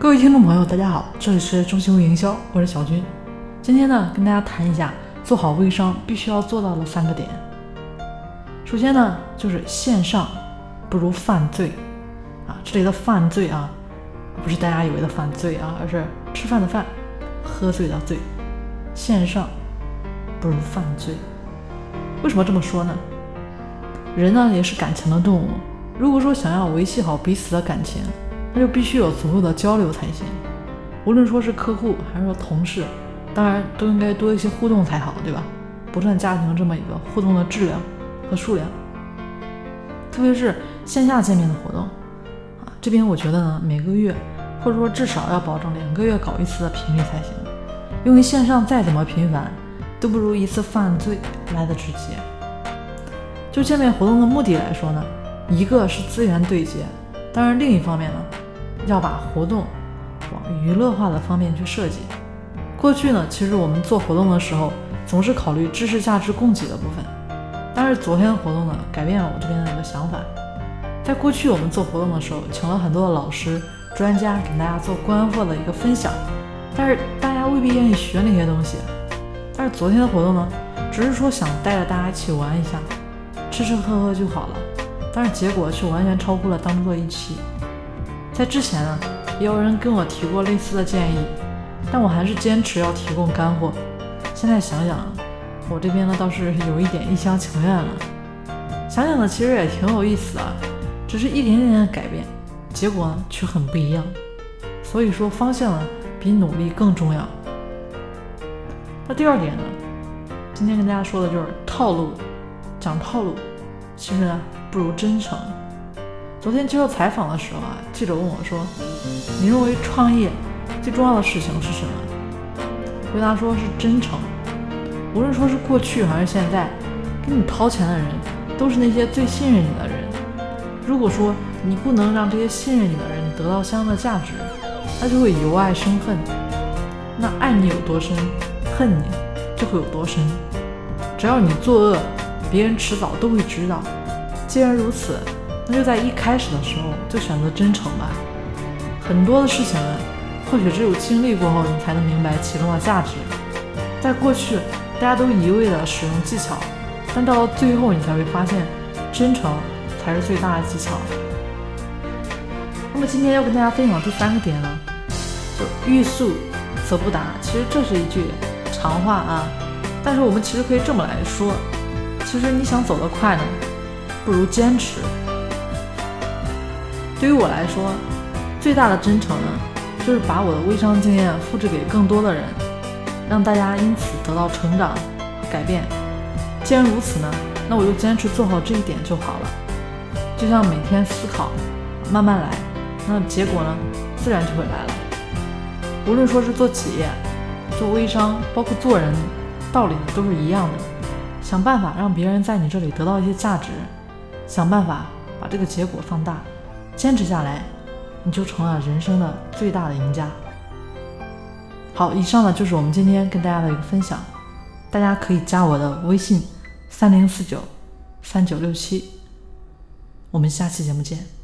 各位听众朋友，大家好，这里是中心微营销，我是小军。今天呢，跟大家谈一下做好微商必须要做到的三个点。首先呢，就是线上不如犯罪啊，这里的犯罪啊，不是大家以为的犯罪啊，而是吃饭的饭，喝醉的醉。线上不如犯罪，为什么这么说呢？人呢也是感情的动物，如果说想要维系好彼此的感情。那就必须有足够的交流才行，无论说是客户还是说同事，当然都应该多一些互动才好，对吧？不断加强这么一个互动的质量和数量，特别是线下见面的活动啊，这边我觉得呢，每个月或者说至少要保证两个月搞一次的频率才行，因为线上再怎么频繁，都不如一次犯罪来的直接。就见面活动的目的来说呢，一个是资源对接。当然，另一方面呢，要把活动往娱乐化的方面去设计。过去呢，其实我们做活动的时候，总是考虑知识价值供给的部分。但是昨天的活动呢，改变了我这边的一个想法。在过去我们做活动的时候，请了很多的老师、专家给大家做干货的一个分享，但是大家未必愿意学那些东西。但是昨天的活动呢，只是说想带着大家一起玩一下，吃吃喝喝就好了。但是结果却完全超乎了当初的预期。在之前呢，也有人跟我提过类似的建议，但我还是坚持要提供干货。现在想想，我这边呢倒是有一点一厢情愿了。想想呢，其实也挺有意思啊，只是一点点的改变，结果呢却很不一样。所以说，方向呢比努力更重要。那第二点呢，今天跟大家说的就是套路，讲套路，其实呢。不如真诚。昨天接受采访的时候啊，记者问我说：“你认为创业最重要的事情是什么？”回答说是真诚。无论说是过去还是现在，给你掏钱的人都是那些最信任你的人。如果说你不能让这些信任你的人得到相应的价值，那就会由爱生恨。那爱你有多深，恨你就会有多深。只要你作恶，别人迟早都会知道。既然如此，那就在一开始的时候就选择真诚吧。很多的事情啊，或许只有经历过后，你才能明白其中的价值。在过去，大家都一味的使用技巧，但到了最后，你才会发现，真诚才是最大的技巧。那么今天要跟大家分享第三个点呢，就欲速则不达。其实这是一句长话啊，但是我们其实可以这么来说，其实你想走得快呢。不如坚持。对于我来说，最大的真诚呢，就是把我的微商经验复制给更多的人，让大家因此得到成长和改变。既然如此呢，那我就坚持做好这一点就好了。就像每天思考，慢慢来，那结果呢，自然就会来了。无论说是做企业、做微商，包括做人，道理都是一样的。想办法让别人在你这里得到一些价值。想办法把这个结果放大，坚持下来，你就成了人生的最大的赢家。好，以上呢就是我们今天跟大家的一个分享，大家可以加我的微信三零四九三九六七，我们下期节目见。